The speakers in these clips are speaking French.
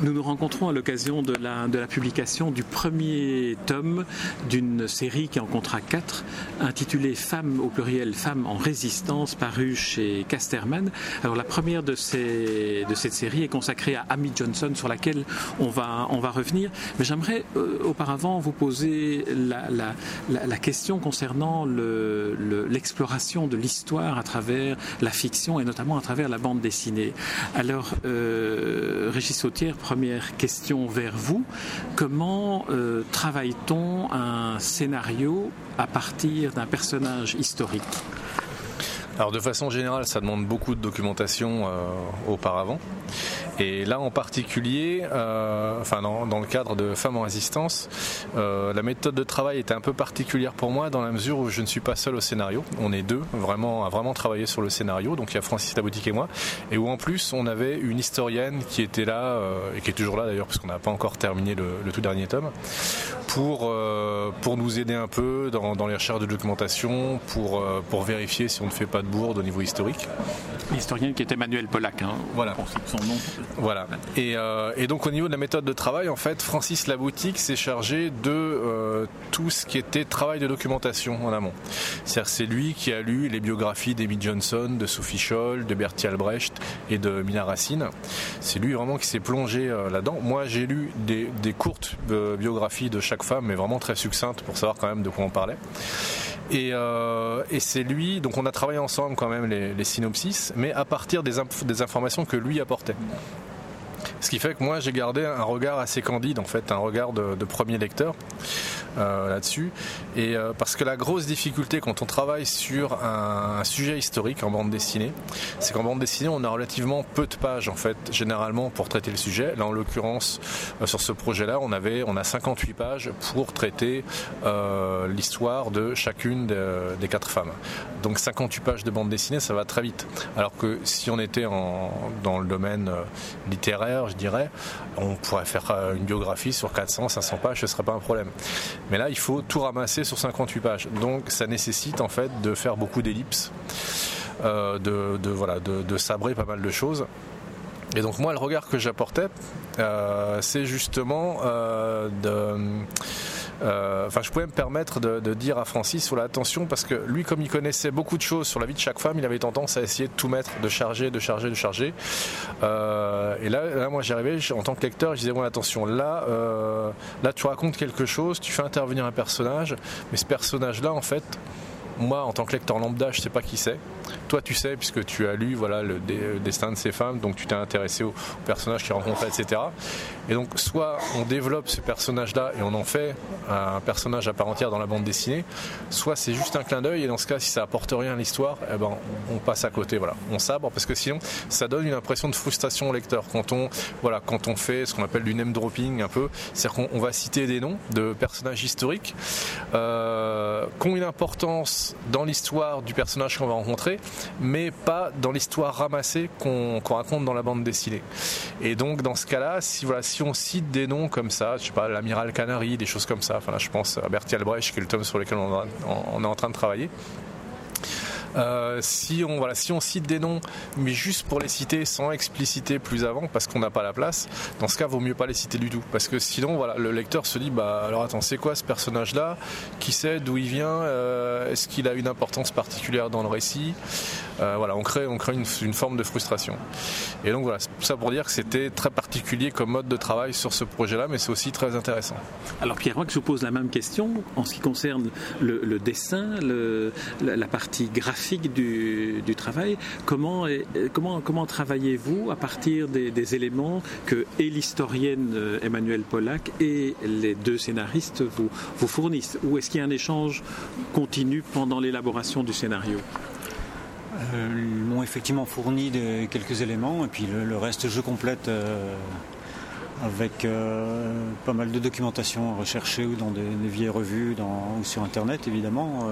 Nous nous rencontrons à l'occasion de la, publication du premier tome d'une série qui en comptera quatre, intitulée Femmes au pluriel, Femmes en résistance, paru chez Casterman. Alors la première de, cette série est consacrée à Amy Johnson, sur laquelle on va, revenir. Mais j'aimerais euh, auparavant vous poser la, question concernant l'exploration le, de l'histoire à travers la fiction et notamment à travers la bande dessinée. Alors, euh, euh, Régis Sautière, première question vers vous. Comment euh, travaille-t-on un scénario à partir d'un personnage historique? Alors de façon générale, ça demande beaucoup de documentation euh, auparavant. Et là en particulier, euh, enfin dans, le cadre de Femmes en résistance, euh, la méthode de travail était un peu particulière pour moi dans la mesure où je ne suis pas seul au scénario. On est deux vraiment à vraiment travailler sur le scénario. Donc il y a Francis Laboutique et moi, et où en plus on avait une historienne qui était là et qui est toujours là d'ailleurs parce qu'on n'a pas encore terminé le, tout dernier tome pour pour nous aider un peu dans, dans les recherches de documentation, pour pour vérifier si on ne fait pas de bourde au niveau historique. L'historien qui est Emmanuel Pollack, hein, voilà. son nom. Voilà. Et, euh, et, donc au niveau de la méthode de travail, en fait, Francis Laboutique s'est chargé de euh, tout ce qui était travail de documentation en amont. C'est-à-dire c'est lui qui a lu les biographies d'Amy Johnson, de Sophie Scholl, de Bertie Albrecht et de Mina Racine. C'est lui vraiment qui s'est plongé euh, là-dedans. Moi, j'ai lu des, des courtes biographies de chaque femme, mais vraiment très succinctes pour savoir quand même de quoi on parlait. Et, euh, c'est lui, donc on a travaillé ensemble quand même les, synopsis, mais à partir des, informations que lui apportait. Ce qui fait que moi j'ai gardé un regard assez candide en fait, un regard de premier lecteur. Euh, là-dessus. Et euh, parce que la grosse difficulté quand on travaille sur un, sujet historique en bande dessinée, c'est qu'en bande dessinée, on a relativement peu de pages en fait, généralement pour traiter le sujet. Là, en l'occurrence, euh, sur ce projet-là, on avait, on a 58 pages pour traiter l'histoire de chacune des quatre femmes. Donc 58 pages de bande dessinée, ça va très vite. Alors que si on était en, dans le domaine littéraire, je dirais, on pourrait faire une biographie sur 400, 500 pages, ce serait pas un problème. Mais là, il faut tout ramasser sur 58 pages. Donc ça nécessite en fait de faire beaucoup d'ellipses, euh, de, voilà, de, sabrer pas mal de choses. Et donc moi, le regard que j'apportais, euh, c'est justement euh, de enfin, je pouvais me permettre de, dire à Francis, voilà, attention, parce que lui, comme il connaissait beaucoup de choses sur la vie de chaque femme, il avait tendance à essayer de tout mettre, de charger, de charger, de charger. Euh, et là, là moi, j'arrivais en tant que lecteur, je disais, bon, attention, là, euh, là, tu racontes quelque chose, tu fais intervenir un personnage, mais ce personnage-là, en fait, moi, en tant que lecteur lambda, je sais pas qui c'est. Toi, tu sais, puisque tu as lu voilà, le, destin de ces femmes, donc tu t'es intéressé au, personnage qu'ils rencontraient, etc. Et donc, soit on développe ce personnage-là et on en fait un personnage à part entière dans la bande dessinée, soit c'est juste un clin d'œil et dans ce cas, si ça apporte rien à l'histoire, eh ben, on passe à côté. Voilà, on sabre parce que sinon, ça donne une impression de frustration au lecteur quand on, voilà, quand on fait ce qu'on appelle du name dropping un peu, c'est-à-dire qu'on va citer des noms de personnages historiques euh, qui ont une importance dans l'histoire du personnage qu'on va rencontrer, mais pas dans l'histoire ramassée qu'on raconte dans la bande dessinée. Et donc dans ce cas-là, si voilà, si on cite des noms comme ça, je sais pas, l'amiral Canary, des choses comme ça. Enfin là, je pense à Bertie Albrecht, qui est le tome sur lequel on est en train de travailler. Euh, si on voilà, si on cite des noms, mais juste pour les citer sans expliciter plus avant, parce qu'on n'a pas la place, dans ce cas, vaut mieux pas les citer du tout, parce que sinon, voilà, le lecteur se dit, bah alors attends, c'est quoi ce personnage-là? Qui sait d'où il vient? Euh, Est-ce qu'il a une importance particulière dans le récit? Euh, Voilà, on crée, on crée une, forme de frustration. Et donc voilà, ça pour dire que c'était très particulier comme mode de travail sur ce projet-là, mais c'est aussi très intéressant. Alors Pierre, moi, je vous pose la même question en ce qui concerne le, dessin, la, partie graphique du, travail. Comment, comment, comment travaillez-vous à partir des, éléments que et l'historienne euh, Emmanuel Pollack et les deux scénaristes vous fournissent? Ou est-ce qu'il y a un échange continu pendant l'élaboration du scénario? Euh, Ils m'ont effectivement fourni quelques éléments et puis le, reste je complète. Euh, avec pas mal de documentation recherchée ou dans des, vieilles revues ou sur internet évidemment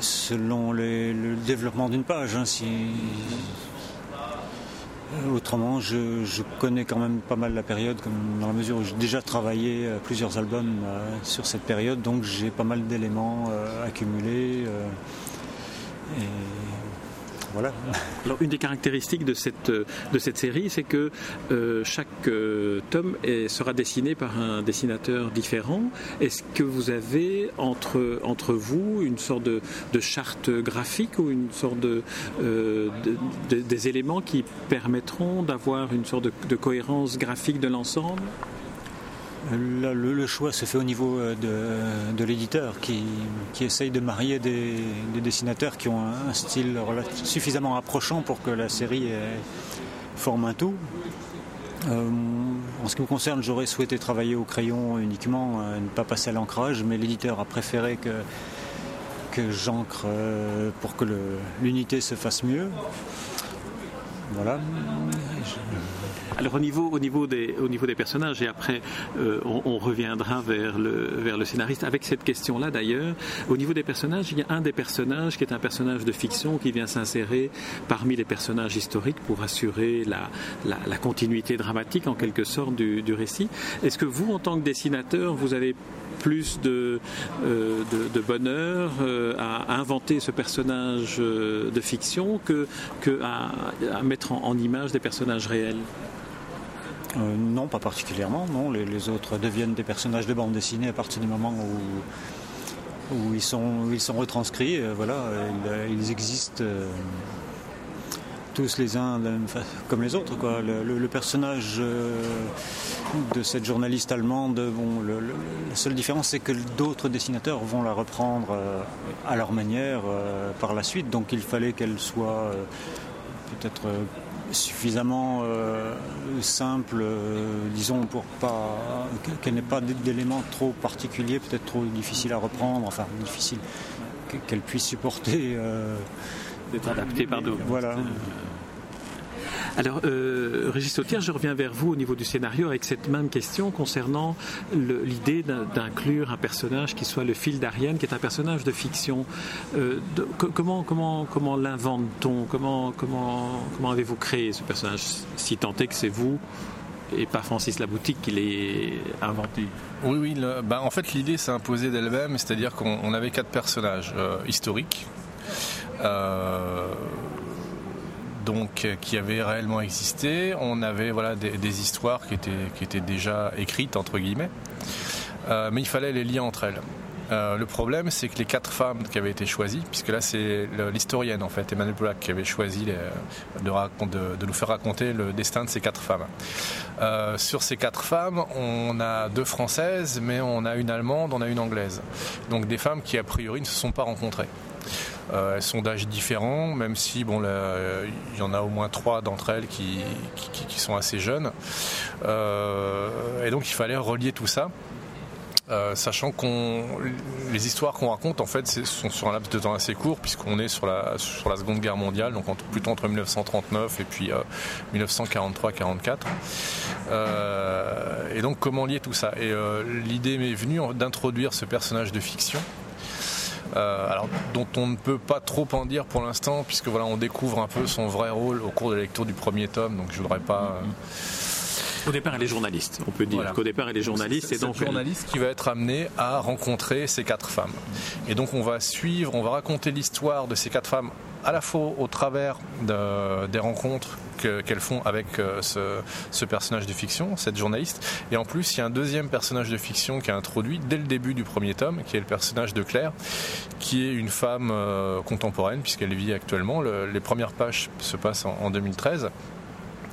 selon le développement d'une page. Hein, Autrement, je, connais quand même pas mal la période, dans la mesure où j'ai déjà travaillé plusieurs albums sur cette période, donc j'ai pas mal d'éléments accumulés. Voilà. Alors, une des caractéristiques de cette, de cette série, c'est que euh, chaque euh, tome sera dessiné par un dessinateur différent. Est-ce que vous avez entre, entre vous une sorte de, charte graphique ou une sorte euh, de, des éléments qui permettront d'avoir une sorte de cohérence graphique de l'ensemble? Le, choix se fait au niveau euh, de, l'éditeur qui, essaye de marier des, dessinateurs qui ont un, style suffisamment approchant pour que la série forme un tout. Euh, en ce qui me concerne, j'aurais souhaité travailler au crayon uniquement, euh, ne pas passer à l'ancrage, mais l'éditeur a préféré que, que j'encre pour que l'unité se fasse mieux. Voilà. Alors au niveau, au niveau, des, au niveau des personnages, et après euh, on, reviendra vers le, vers le scénariste avec cette question-là d'ailleurs, au niveau des personnages, il y a un des personnages qui est un personnage de fiction qui vient s'insérer parmi les personnages historiques pour assurer la, la, continuité dramatique en quelque sorte du, du récit. Est-ce que vous, en tant que dessinateur, vous avez plus de, euh, de, bonheur euh, à, inventer ce personnage de fiction que, que à, mettre en, image des personnages réels euh, non, pas particulièrement. Non, les, autres deviennent des personnages de bande dessinée à partir du moment où, où ils, sont, ils sont retranscrits. Euh, voilà, ils, existent euh, tous les uns comme les autres. Le, personnage de cette journaliste allemande, bon, la seule différence c'est que d'autres dessinateurs vont la reprendre à leur manière par la suite. Donc il fallait qu'elle soit peut-être suffisamment euh, simple, euh, disons, pour pas qu'elle n'ait pas d'éléments trop particuliers, peut-être trop difficiles à reprendre, enfin difficile, qu'elle puisse supporter. Euh, D'être adaptée par d'autres. Voilà. Alors, euh, Régis Sautière, je reviens vers vous au niveau du scénario avec cette même question concernant l'idée d'inclure un personnage qui soit le fil d'Ariane, qui est un personnage de fiction. Euh, comment comment, comment l'invente-t-on? Comment, comment, comment avez-vous créé ce personnage Si tant est que c'est vous et pas Francis Laboutique qui l'ait inventé? Oui, oui. Bah, en fait, l'idée s'est imposée d'elle-même, c'est-à-dire qu'on avait quatre personnages euh, historiques. Donc euh, qui avaient réellement existé. On avait voilà des, histoires qui étaient qui étaient déjà écrites entre guillemets, euh, mais il fallait les lier entre elles. Euh, le problème, c'est que les quatre femmes qui avaient été choisies, puisque là c'est l'historienne en fait, Emmanuel Pollack, qui avait choisi de, nous faire raconter le destin de ces quatre femmes. sur ces quatre femmes, on a deux françaises, mais on a une allemande, on a une anglaise. Donc des femmes qui a priori ne se sont pas rencontrées. Euh, d'âge différents, même si il y en a au moins trois d'entre elles qui, sont assez jeunes. Euh, et donc il fallait relier tout ça. Euh, sachant qu'on les histoires qu'on raconte en fait sont sur un laps de temps assez court puisqu'on est sur la sur la Seconde Guerre mondiale donc plutôt entre 1939 et puis 1943-44 et donc comment lier tout ça? Et l'idée m'est venue d'introduire ce personnage de fiction euh, alors, dont on ne peut pas trop en dire pour l'instant, puisque voilà, on découvre un peu son vrai rôle au cours de la lecture du premier tome, donc je voudrais pas. Euh, au départ, elle est journaliste. On peut dire qu'au départ, elle est journaliste. C'est donc journaliste qui va être amené à rencontrer ces quatre femmes. Et donc, on va suivre, on va raconter l'histoire de ces quatre femmes à la fois au travers des rencontres qu'elles font avec euh, ce, personnage de fiction, cette journaliste. Et en plus, il y a un deuxième personnage de fiction qui est introduit dès le début du premier tome, qui est le personnage de Claire, qui est une femme euh, contemporaine, puisqu'elle vit actuellement. les premières pages se passent en 2013.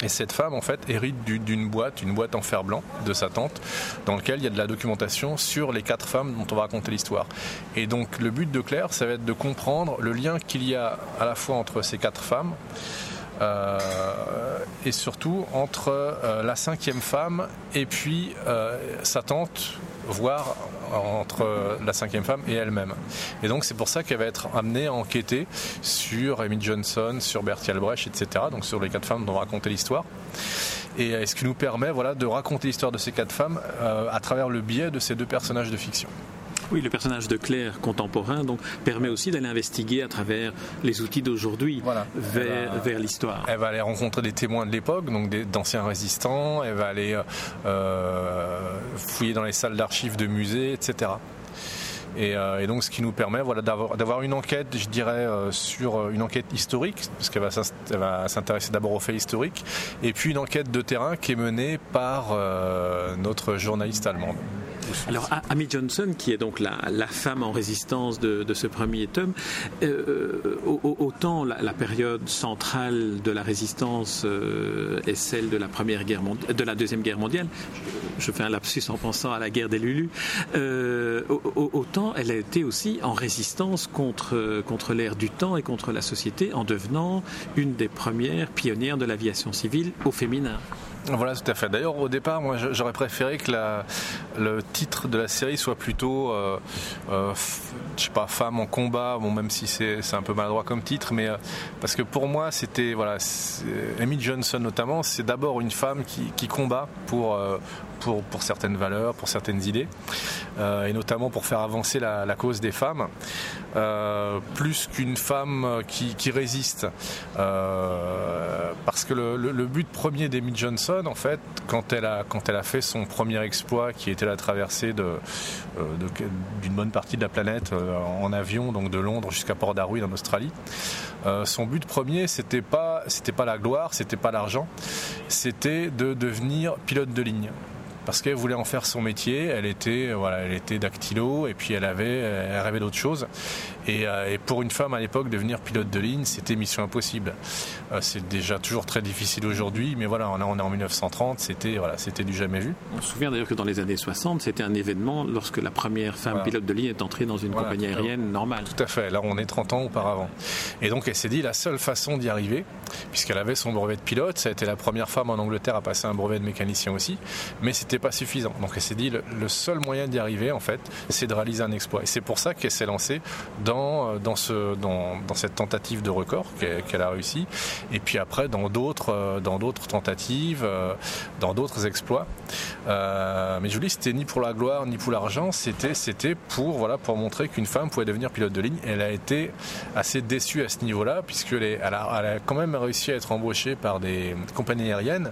Et cette femme, en fait, hérite d'une boîte, une boîte en fer blanc de sa tante, dans laquelle il y a de la documentation sur les quatre femmes dont on va raconter l'histoire. Et donc, le but de Claire, ça va être de comprendre le lien qu'il y a à la fois entre ces quatre femmes, euh, et surtout entre euh, la cinquième femme et puis euh, sa tante, voire entre la cinquième femme et elle-même. Et donc c'est pour ça qu'elle va être amenée à enquêter sur Amy Johnson, sur Bertie Albrecht, etc. Donc sur les quatre femmes dont on va raconter l'histoire. Et ce qui nous permet voilà, de raconter l'histoire de ces quatre femmes à travers le biais de ces deux personnages de fiction. Oui, le personnage de Claire contemporain donc, permet aussi d'aller investiguer à travers les outils d'aujourd'hui vers, vers l'histoire. Elle va aller rencontrer des témoins de l'époque, donc d'anciens résistants, elle va aller euh, fouiller dans les salles d'archives de musées, etc. Euh, et, donc ce qui nous permet voilà, d'avoir une enquête, je dirais, euh, sur euh, une enquête historique, parce qu'elle va s'intéresser d'abord aux faits historiques, et puis une enquête de terrain qui est menée par notre journaliste allemande. Alors, Amy Johnson, qui est donc la, femme en résistance de, ce premier tome, euh, autant la, période centrale de la résistance euh, est celle de la première guerre de la deuxième guerre mondiale. Je fais un lapsus en pensant à la guerre des Lulus. Euh, autant elle a été aussi en résistance contre contre l'ère du temps et contre la société en devenant une des premières pionnières de l'aviation civile au féminin. Voilà, tout à fait. D'ailleurs, au départ, moi, j'aurais préféré que le titre de la série soit plutôt, euh, euh, je sais pas, femme en combat. Bon, même si c'est un peu maladroit comme titre, mais euh, parce que pour moi, c'était voilà, Amy Johnson notamment, c'est d'abord une femme qui, qui combat pour pour, pour, certaines valeurs, pour certaines idées, et notamment pour faire avancer la, la cause des femmes, plus qu'une femme qui, résiste. Parce que le, le, but premier d'Amy Johnson, en fait, quand elle, a, quand elle a fait son premier exploit, qui était la traversée d'une de, bonne partie de la planète en avion, donc de Londres jusqu'à Port Darwin en Australie, son but premier, c'était pas, c'était pas la gloire, c'était pas l'argent, c'était de devenir pilote de ligne parce qu'elle voulait en faire son métier. Elle était, voilà, elle était dactylo et puis elle avait, elle rêvait d'autre chose. Euh, et, pour une femme à l'époque, devenir pilote de ligne, c'était mission impossible. Euh, c'est déjà toujours très difficile aujourd'hui, mais voilà, on, est en 1930, c'était voilà, c'était du jamais vu. On se souvient d'ailleurs que dans les années 60, c'était un événement lorsque la première femme pilote de ligne est entrée dans une compagnie aérienne normale. Tout à fait. Là, on est 30 ans auparavant. Et donc, elle s'est dit la seule façon d'y arriver, puisqu'elle avait son brevet de pilote, ça a été la première femme en Angleterre à passer un brevet de mécanicien aussi, mais c'était pas suffisant. Donc, elle s'est dit le, seul moyen d'y arriver, en fait, c'est de réaliser un exploit. Et c'est pour ça qu'elle s'est lancée dans euh, cette tentative de record qu'elle a réussi, et puis après dans d'autres euh, tentatives, euh, dans d'autres exploits. mais Julie, c'était ni pour la gloire ni pour l'argent, c'était pour montrer qu'une femme pouvait devenir pilote de ligne. Elle a été assez déçue à ce niveau-là, puisqu'elle elle a quand même réussi à être embauchée par des compagnies aériennes,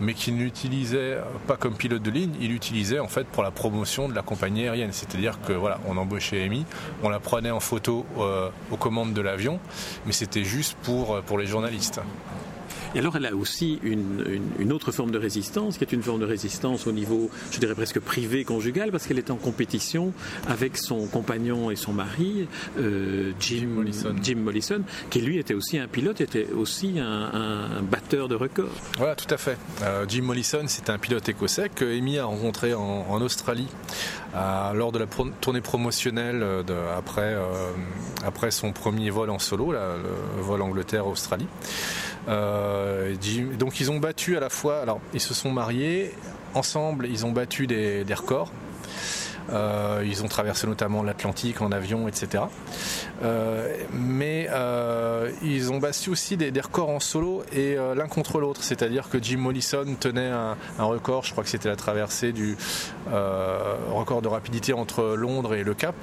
mais qui n'utilisaient pas comme pilote de ligne, il l'utilisait en fait pour la promotion de la compagnie aérienne. C'est-à-dire que voilà, on embauchait Amy, on la prenait en photo euh, aux commandes de l'avion, mais c'était juste pour, euh, pour les journalistes. Et alors, elle a aussi une, autre forme de résistance, qui est une forme de résistance au niveau, je dirais presque privé, conjugal, parce qu'elle est en compétition avec son compagnon et son mari, euh, Jim, Mollison. qui lui était aussi un pilote, était aussi un, batteur de records. Voilà, tout à fait. Euh, Jim Mollison, c'est un pilote écossais que Amy a rencontré en, Australie lors de la tournée promotionnelle de, après, euh, après son premier vol en solo, le vol Angleterre-Australie. Euh, donc ils ont battu à la fois, alors ils se sont mariés, ensemble ils ont battu des, records. Euh, ils ont traversé notamment l'Atlantique en avion, etc. Euh, mais ils ont battu aussi des, records en solo et l'un contre l'autre. C'est-à-dire que Jim Mollison tenait un, un record, je crois que c'était la traversée du record de rapidité entre Londres et le Cap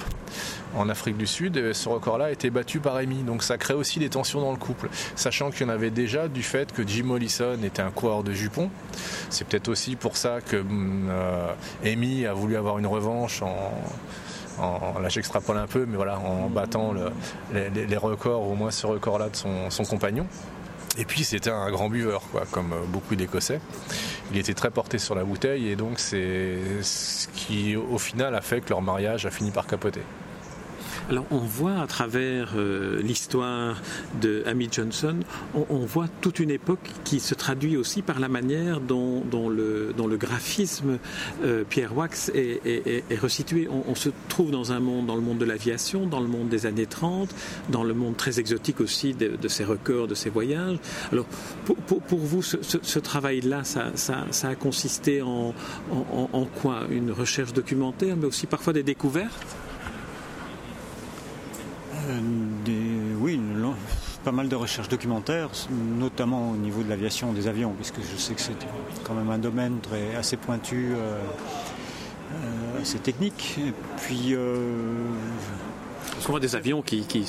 en Afrique du Sud. ce record-là a été battu par Amy. Donc ça crée aussi des tensions dans le couple. Sachant qu'il y en avait déjà du fait que Jim Mollison était un coureur de jupons. C'est peut-être aussi pour ça que euh, Amy a voulu avoir une revanche en, là j'extrapole un peu, mais voilà, en battant les, records, au moins ce record-là de son, compagnon. Et puis c'était un grand buveur, quoi, comme beaucoup d'Écossais. Il était très porté sur la bouteille et donc c'est ce qui au final a fait que leur mariage a fini par capoter. Alors on voit à travers euh, l'histoire de Amy Johnson, on, voit toute une époque qui se traduit aussi par la manière dont, le, graphisme euh, Pierre Wax est, est, resitué. On, se trouve dans un monde, dans le monde de l'aviation, dans le monde des années 30, dans le monde très exotique aussi de, ses records, de ses voyages. Alors pour, vous, ce, travail-là, ça, a consisté en, quoi? Une recherche documentaire, mais aussi parfois des découvertes? Des, oui, pas mal de recherches documentaires, notamment au niveau de l'aviation des avions, puisque je sais que c'est quand même un domaine très, assez pointu. Euh, assez technique. Et puis parce qu'on voit des avions qui, qui,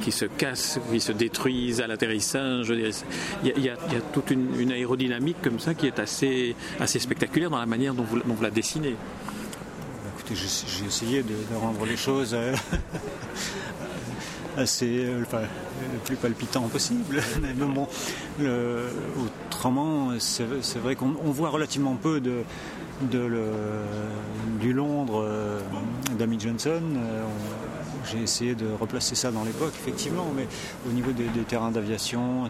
qui, se cassent, qui se détruisent à l'atterrissage. Il, y a, toute une, aérodynamique comme ça qui est assez, assez spectaculaire dans la manière dont vous, la dessinez. Écoutez, j'ai essayé de, rendre les choses euh, assez euh, le plus palpitant possible. Mais bon, autrement, c'est vrai qu'on voit relativement peu de, de du Londres euh, d'Amy Johnson. J'ai essayé de replacer ça dans l'époque, effectivement, mais au niveau des, terrains d'aviation,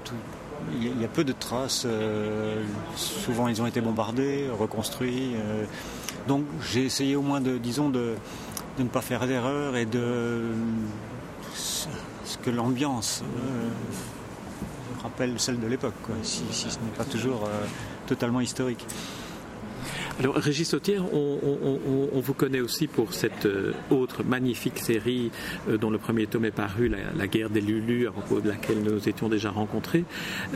il y, a peu de traces. Euh, souvent, ils ont été bombardés, reconstruits. Euh. donc, j'ai essayé au moins de, disons, de, ne pas faire d'erreur et de ce que l'ambiance euh, rappelle celle de l'époque, si, si, ce n'est pas toujours totalement historique. Alors, Régis Sautière, on, vous connaît aussi pour cette euh, autre magnifique série euh, dont le premier tome est paru, la, guerre des Lulus, à propos de laquelle nous étions déjà rencontrés.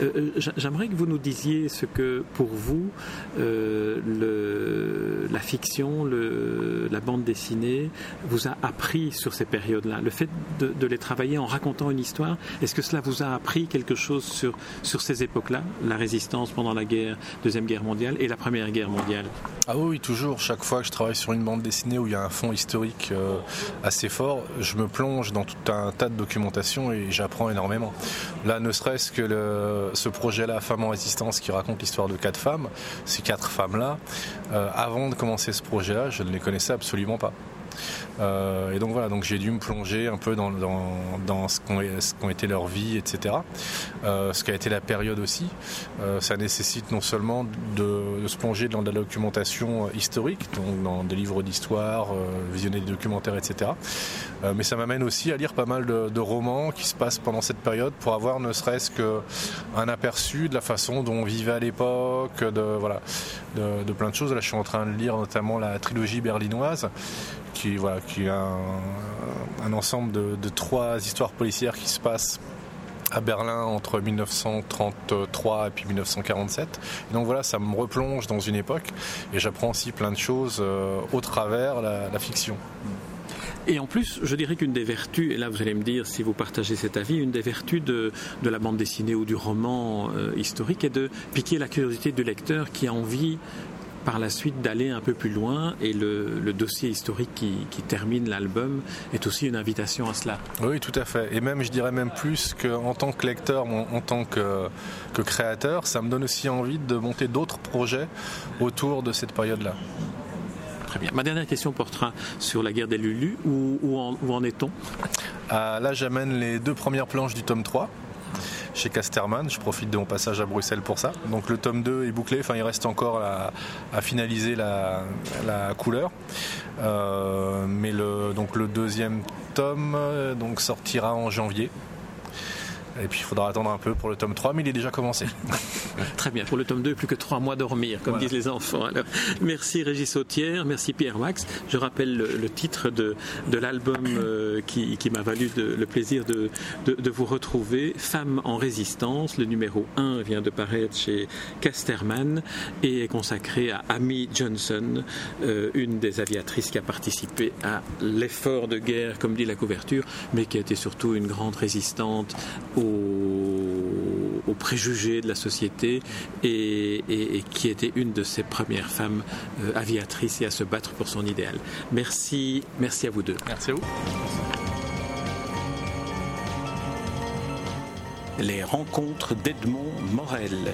Euh, j'aimerais que vous nous disiez ce que, pour vous, la fiction, le, la bande dessinée, vous a appris sur ces périodes-là. Le fait de, les travailler en racontant une histoire, est-ce que cela vous a appris quelque chose sur, sur ces époques-là, la résistance pendant la guerre, deuxième guerre mondiale et la première guerre mondiale? Ah oui, toujours. Chaque fois que je travaille sur une bande dessinée où il y a un fond historique euh, assez fort, je me plonge dans tout un tas de documentation et j'apprends énormément. Là, ne serait-ce que ce projet-là, Femmes en résistance, qui raconte l'histoire de quatre femmes, ces quatre femmes-là, euh, avant de commencer ce projet-là, je ne les connaissais absolument pas. Euh, et donc voilà, donc j'ai dû me plonger un peu dans, ce qu'ont été leurs vies, etc. Euh, ce qu'a été la période aussi. Euh, ça nécessite non seulement de, se plonger dans de la documentation historique, donc dans des livres d'histoire, visionner des documentaires, etc. mais ça m'amène aussi à lire pas mal de, romans qui se passent pendant cette période pour avoir ne serait-ce qu'un aperçu de la façon dont on vivait à l'époque, de, voilà, de plein de choses. Là, je suis en train de lire notamment la trilogie berlinoise qui, voilà, qui a un, ensemble de, trois histoires policières qui se passent à Berlin entre 1933 et puis 1947. donc voilà, ça me replonge dans une époque et j'apprends aussi plein de choses euh, au travers la, la fiction. Et en plus, je dirais qu'une des vertus, et là vous allez me dire si vous partagez cet avis, une des vertus de, de la bande dessinée ou du roman euh, historique est de piquer la curiosité du lecteur qui a envie par la suite d'aller un peu plus loin et le, dossier historique qui, termine l'album est aussi une invitation à cela. Oui, tout à fait. Et même, je dirais même plus qu'en tant que lecteur, en, tant que, créateur, ça me donne aussi envie de monter d'autres projets autour de cette période-là. Très bien. Ma dernière question portera sur la guerre des Lulus. Où, où en, est-on? Ah, Là, j'amène les deux premières planches du tome 3 chez Casterman. Je profite de mon passage à Bruxelles pour ça. Donc le tome 2 est bouclé, il reste encore à, finaliser la, couleur. Euh, mais le, deuxième tome euh, sortira en janvier. Et puis il faudra attendre un peu pour le tome 3, mais il est déjà commencé. Très bien, pour le tome 2, plus que trois mois dormir, comme disent les enfants. Alors, merci Régis Sautière, merci Pierre Wax. Je rappelle le, titre de, de l'album euh, qui, qui m'a valu le plaisir de, de, vous retrouver, Femmes en résistance. Le numéro 1 vient de paraître chez Casterman et est consacré à Amy Johnson, euh, une des aviatrices qui a participé à l'effort de guerre, comme dit la couverture, mais qui a été surtout une grande résistante aux, préjugés de la société et, qui était une de ces premières femmes euh, aviatrices et à se battre pour son idéal. Merci, merci à vous deux. Merci à vous. Les rencontres d'Edmond Morel.